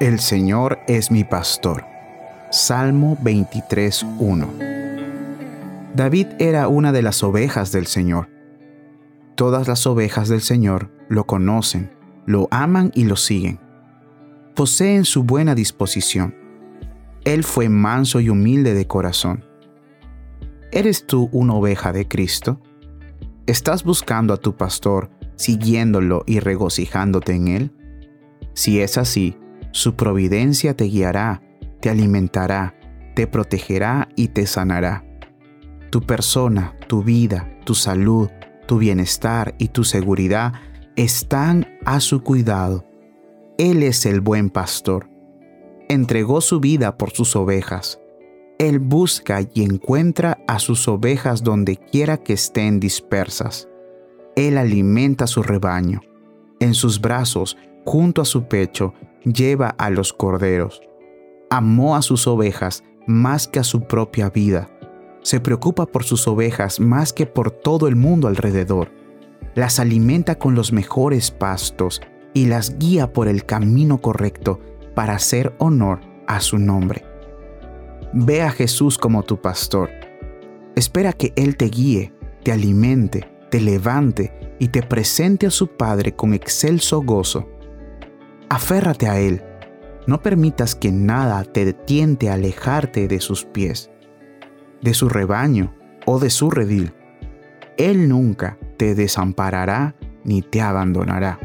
El Señor es mi pastor. Salmo 23.1 David era una de las ovejas del Señor. Todas las ovejas del Señor lo conocen, lo aman y lo siguen. Poseen su buena disposición. Él fue manso y humilde de corazón. ¿Eres tú una oveja de Cristo? ¿Estás buscando a tu pastor, siguiéndolo y regocijándote en él? Si es así, su providencia te guiará, te alimentará, te protegerá y te sanará. Tu persona, tu vida, tu salud, tu bienestar y tu seguridad están a su cuidado. Él es el buen pastor. Entregó su vida por sus ovejas. Él busca y encuentra a sus ovejas donde quiera que estén dispersas. Él alimenta su rebaño. En sus brazos, junto a su pecho, lleva a los corderos. Amó a sus ovejas más que a su propia vida. Se preocupa por sus ovejas más que por todo el mundo alrededor. Las alimenta con los mejores pastos y las guía por el camino correcto para hacer honor a su nombre. Ve a Jesús como tu pastor. Espera que Él te guíe, te alimente, te levante y te presente a su Padre con excelso gozo Aférrate a Él. No permitas que nada te detiente a alejarte de sus pies, de su rebaño o de su redil. Él nunca te desamparará ni te abandonará.